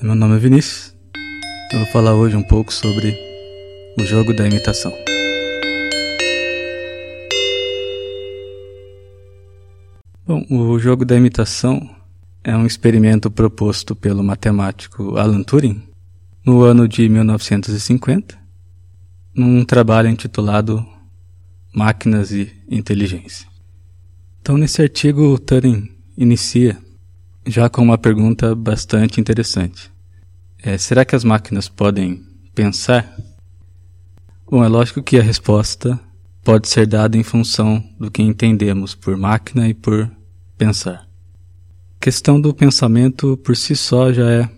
Meu nome é Vinícius. Eu vou falar hoje um pouco sobre o jogo da imitação. Bom, o jogo da imitação é um experimento proposto pelo matemático Alan Turing no ano de 1950, num trabalho intitulado Máquinas e Inteligência. Então, nesse artigo, Turing inicia já com uma pergunta bastante interessante. É, será que as máquinas podem pensar? Bom, é lógico que a resposta pode ser dada em função do que entendemos por máquina e por pensar. A questão do pensamento por si só já é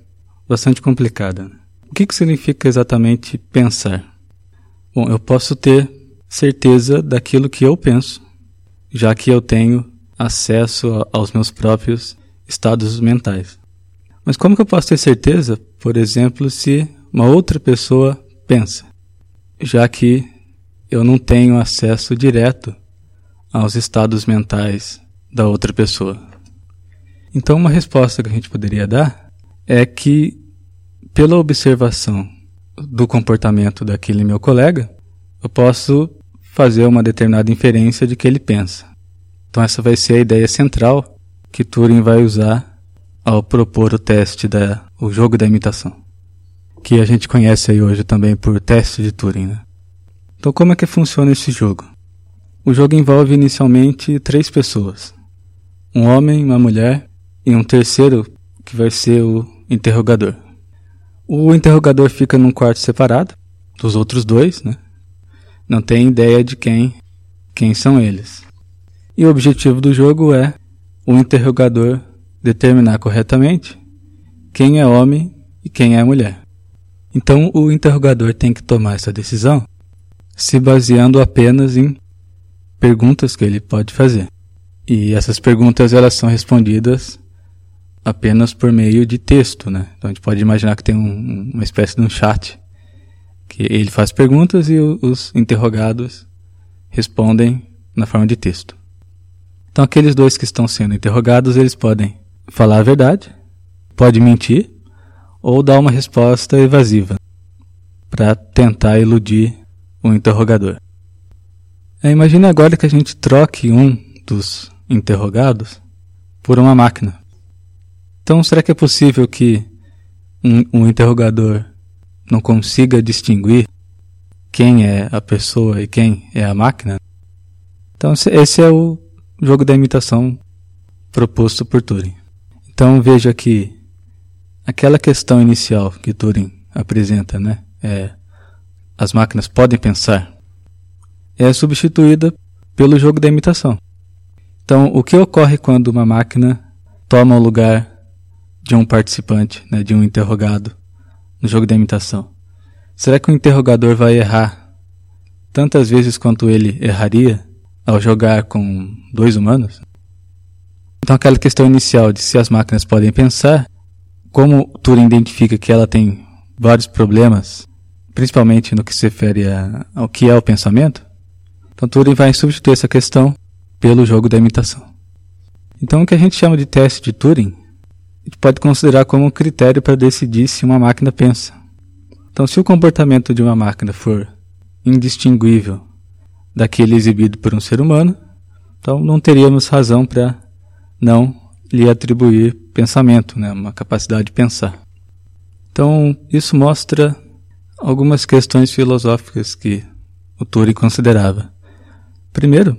bastante complicada. O que, que significa exatamente pensar? Bom, eu posso ter certeza daquilo que eu penso, já que eu tenho acesso aos meus próprios estados mentais. Mas como que eu posso ter certeza, por exemplo, se uma outra pessoa pensa, já que eu não tenho acesso direto aos estados mentais da outra pessoa? Então, uma resposta que a gente poderia dar é que, pela observação do comportamento daquele meu colega, eu posso fazer uma determinada inferência de que ele pensa. Então, essa vai ser a ideia central que Turing vai usar ao propor o teste da o jogo da imitação, que a gente conhece aí hoje também por teste de Turing. Né? Então, como é que funciona esse jogo? O jogo envolve inicialmente três pessoas: um homem, uma mulher e um terceiro que vai ser o interrogador. O interrogador fica num quarto separado dos outros dois, né? Não tem ideia de quem quem são eles. E o objetivo do jogo é o interrogador determinar corretamente quem é homem e quem é mulher. Então o interrogador tem que tomar essa decisão se baseando apenas em perguntas que ele pode fazer. E essas perguntas elas são respondidas apenas por meio de texto, né? Então a gente pode imaginar que tem um, uma espécie de um chat que ele faz perguntas e os interrogados respondem na forma de texto. Então aqueles dois que estão sendo interrogados, eles podem falar a verdade, pode mentir ou dar uma resposta evasiva para tentar iludir o interrogador. É, imagine agora que a gente troque um dos interrogados por uma máquina. Então, será que é possível que um, um interrogador não consiga distinguir quem é a pessoa e quem é a máquina? Então, esse é o jogo da imitação proposto por Turing. Então veja que aquela questão inicial que Turing apresenta, né, é as máquinas podem pensar, é substituída pelo jogo da imitação. Então, o que ocorre quando uma máquina toma o lugar de um participante, né, de um interrogado no jogo da imitação? Será que o interrogador vai errar tantas vezes quanto ele erraria ao jogar com dois humanos. Então, aquela questão inicial de se as máquinas podem pensar, como Turing identifica que ela tem vários problemas, principalmente no que se refere a, ao que é o pensamento, então Turing vai substituir essa questão pelo jogo da imitação. Então, o que a gente chama de teste de Turing, a gente pode considerar como um critério para decidir se uma máquina pensa. Então, se o comportamento de uma máquina for indistinguível daquele exibido por um ser humano, então não teríamos razão para não lhe atribuir pensamento, né, uma capacidade de pensar. Então, isso mostra algumas questões filosóficas que o Turing considerava. Primeiro,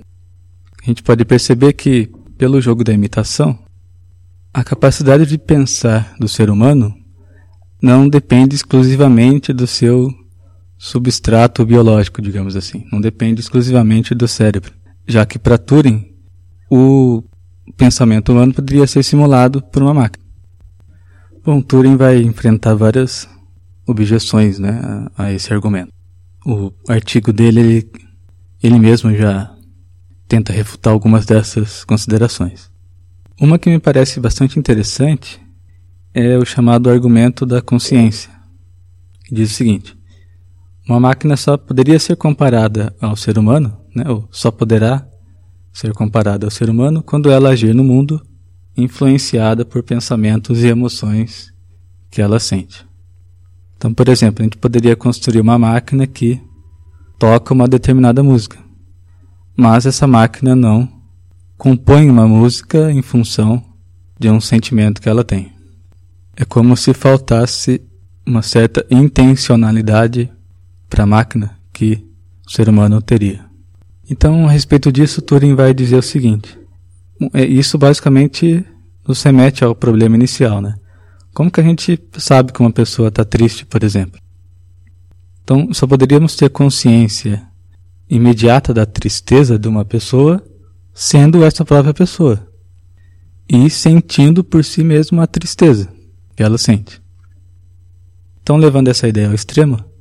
a gente pode perceber que, pelo jogo da imitação, a capacidade de pensar do ser humano não depende exclusivamente do seu substrato biológico, digamos assim. Não depende exclusivamente do cérebro, já que para Turing o pensamento humano poderia ser simulado por uma máquina. Bom, Turing vai enfrentar várias objeções né, a, a esse argumento. O artigo dele, ele, ele mesmo já tenta refutar algumas dessas considerações. Uma que me parece bastante interessante é o chamado argumento da consciência, diz o seguinte: uma máquina só poderia ser comparada ao ser humano, né, ou só poderá ser comparada ao ser humano quando ela agir no mundo influenciada por pensamentos e emoções que ela sente. Então, por exemplo, a gente poderia construir uma máquina que toca uma determinada música, mas essa máquina não compõe uma música em função de um sentimento que ela tem. É como se faltasse uma certa intencionalidade para a máquina que o ser humano teria. Então, a respeito disso, Turing vai dizer o seguinte: é, isso basicamente nos remete ao problema inicial, né? Como que a gente sabe que uma pessoa está triste, por exemplo? Então, só poderíamos ter consciência imediata da tristeza de uma pessoa sendo essa própria pessoa e sentindo por si mesma a tristeza que ela sente. Então, levando essa ideia ao extremo,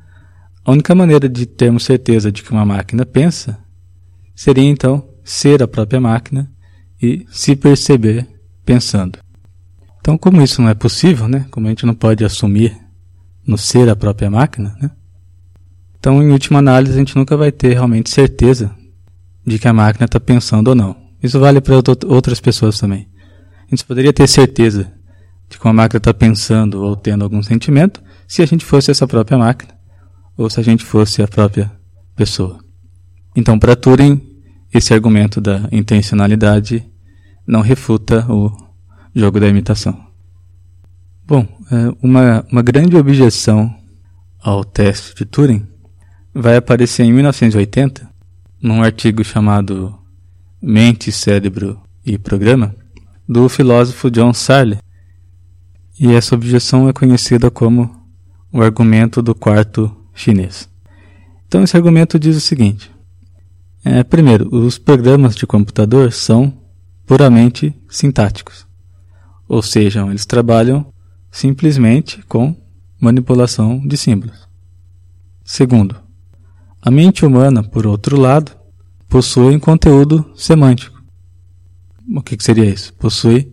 a única maneira de termos certeza de que uma máquina pensa seria então ser a própria máquina e se perceber pensando. Então, como isso não é possível, né? Como a gente não pode assumir no ser a própria máquina, né? Então, em última análise, a gente nunca vai ter realmente certeza de que a máquina está pensando ou não. Isso vale para outras pessoas também. A gente poderia ter certeza de que uma máquina está pensando ou tendo algum sentimento se a gente fosse essa própria máquina ou se a gente fosse a própria pessoa. Então, para Turing, esse argumento da intencionalidade não refuta o jogo da imitação. Bom, é, uma, uma grande objeção ao teste de Turing vai aparecer em 1980, num artigo chamado Mente, Cérebro e Programa, do filósofo John Searle. E essa objeção é conhecida como o argumento do quarto chinês. Então, esse argumento diz o seguinte: é, primeiro, os programas de computador são puramente sintáticos, ou seja, eles trabalham simplesmente com manipulação de símbolos. Segundo, a mente humana, por outro lado, possui conteúdo semântico. O que, que seria isso? Possui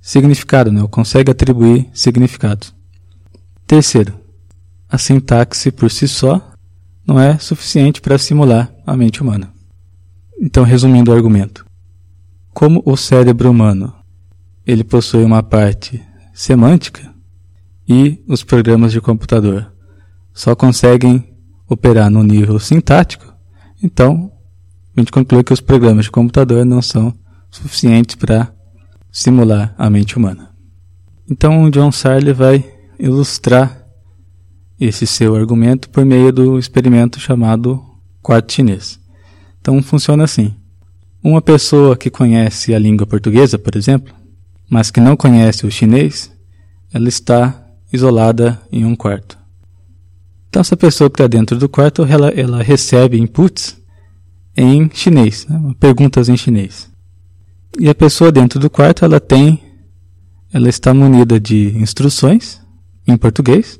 significado, né? ou consegue atribuir significados. Terceiro, a sintaxe por si só não é suficiente para simular a mente humana. Então, resumindo o argumento, como o cérebro humano ele possui uma parte semântica e os programas de computador só conseguem operar no nível sintático, então a gente conclui que os programas de computador não são suficientes para simular a mente humana. Então, o John Searle vai ilustrar esse seu argumento por meio do experimento chamado quarto chinês. Então, funciona assim: uma pessoa que conhece a língua portuguesa, por exemplo, mas que não conhece o chinês, ela está isolada em um quarto. Então, essa pessoa que está dentro do quarto, ela, ela recebe inputs em chinês, né? perguntas em chinês. E a pessoa dentro do quarto, ela tem, ela está munida de instruções em português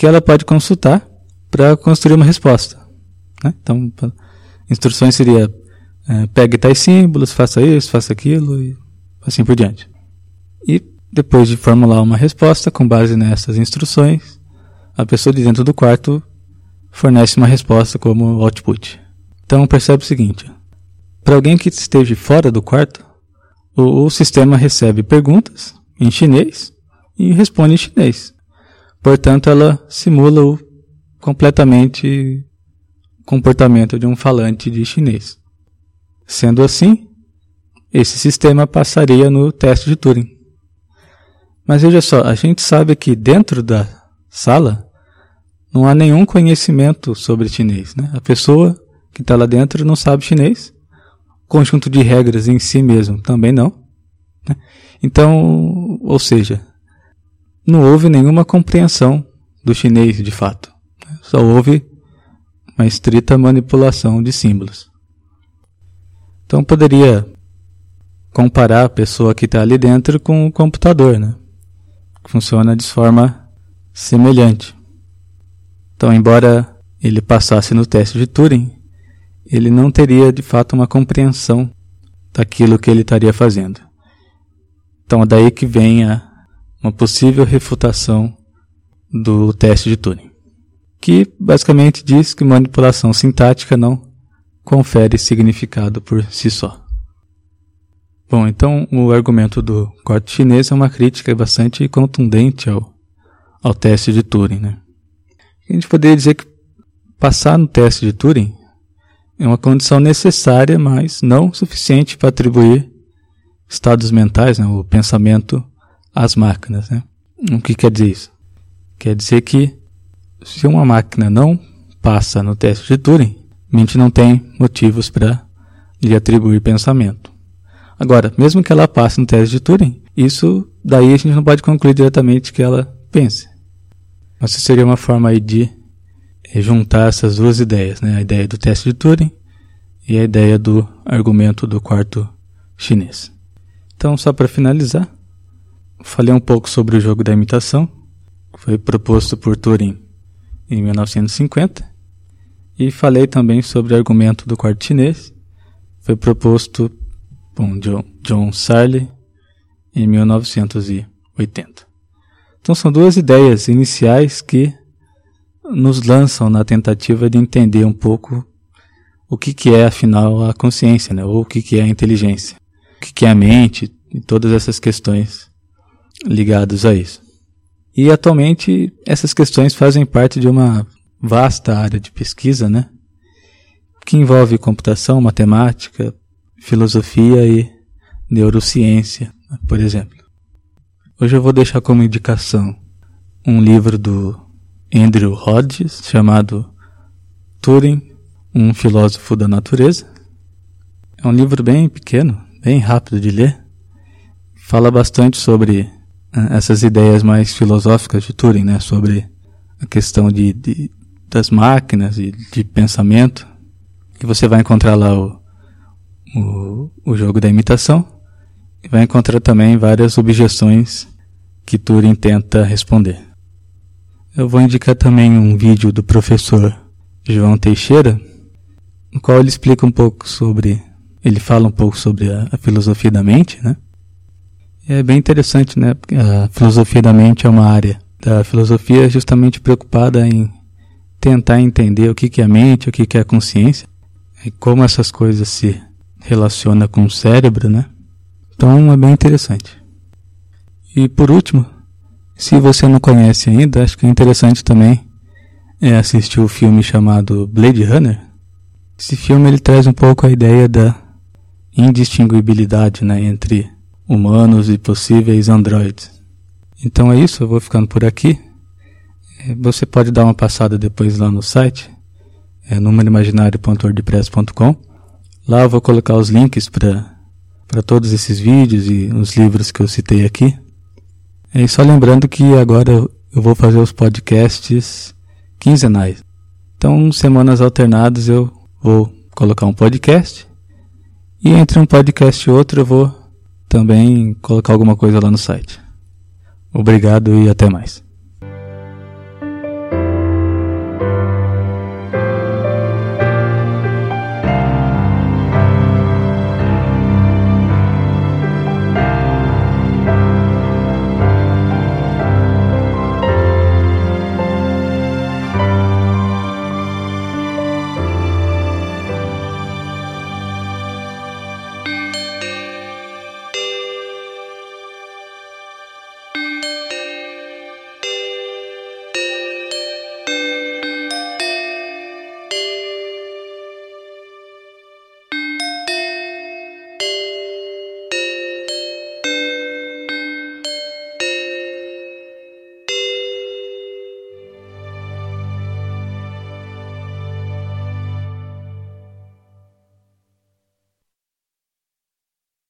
que ela pode consultar para construir uma resposta. Né? Então, instruções seria é, pegue tais símbolos, faça isso, faça aquilo e assim por diante. E depois de formular uma resposta com base nessas instruções, a pessoa de dentro do quarto fornece uma resposta como output. Então percebe o seguinte: para alguém que esteja fora do quarto, o, o sistema recebe perguntas em chinês e responde em chinês. Portanto, ela simula o completamente comportamento de um falante de chinês. Sendo assim, esse sistema passaria no teste de Turing. Mas veja só, a gente sabe que dentro da sala não há nenhum conhecimento sobre chinês. Né? A pessoa que está lá dentro não sabe chinês. O conjunto de regras em si mesmo também não. Né? Então, ou seja, não houve nenhuma compreensão do chinês de fato. Só houve uma estrita manipulação de símbolos. Então poderia comparar a pessoa que está ali dentro com o computador, né? Funciona de forma semelhante. Então, embora ele passasse no teste de Turing, ele não teria de fato uma compreensão daquilo que ele estaria fazendo. Então, daí que vem a, uma possível refutação do teste de Turing, que basicamente diz que manipulação sintática não confere significado por si só. Bom, então o argumento do corte chinês é uma crítica bastante contundente ao, ao teste de Turing. Né? A gente poderia dizer que passar no teste de Turing é uma condição necessária, mas não suficiente para atribuir estados mentais, né, o pensamento às máquinas. Né? O que quer dizer isso? Quer dizer que se uma máquina não passa no teste de Turing, a mente não tem motivos para lhe atribuir pensamento. Agora, mesmo que ela passe no teste de Turing, isso daí a gente não pode concluir diretamente que ela pense. Essa seria uma forma aí de juntar essas duas ideias, né? a ideia do teste de Turing e a ideia do argumento do quarto chinês. Então, só para finalizar, falei um pouco sobre o jogo da imitação, que foi proposto por Turing em 1950, e falei também sobre o argumento do quarto chinês, foi proposto por John, John Sarley em 1980. Então são duas ideias iniciais que nos lançam na tentativa de entender um pouco o que, que é afinal a consciência, né? ou o que, que é a inteligência, o que, que é a mente e todas essas questões ligadas a isso. E atualmente essas questões fazem parte de uma vasta área de pesquisa, né? Que envolve computação, matemática, filosofia e neurociência, por exemplo. Hoje eu vou deixar como indicação um livro do Andrew Hodges chamado Turing, um filósofo da natureza. É um livro bem pequeno, bem rápido de ler. Fala bastante sobre essas ideias mais filosóficas de Turing, né? Sobre a questão de, de das máquinas e de pensamento. E você vai encontrar lá o, o, o jogo da imitação. E vai encontrar também várias objeções que Turing tenta responder. Eu vou indicar também um vídeo do professor João Teixeira, no qual ele explica um pouco sobre, ele fala um pouco sobre a, a filosofia da mente, né? É bem interessante, né? A filosofia da mente é uma área da filosofia justamente preocupada em tentar entender o que é a mente, o que é a consciência e como essas coisas se relacionam com o cérebro, né? Então é bem interessante. E por último, se você não conhece ainda, acho que é interessante também é assistir o filme chamado Blade Runner. Esse filme ele traz um pouco a ideia da indistinguibilidade né, entre humanos e possíveis androides. Então é isso, eu vou ficando por aqui. É, você pode dar uma passada depois lá no site, é numeroimaginário.wordpress.com. Lá eu vou colocar os links para todos esses vídeos e os livros que eu citei aqui. E só lembrando que agora eu vou fazer os podcasts quinzenais. Então, semanas alternadas eu vou colocar um podcast. E entre um podcast e outro eu vou também colocar alguma coisa lá no site. Obrigado e até mais.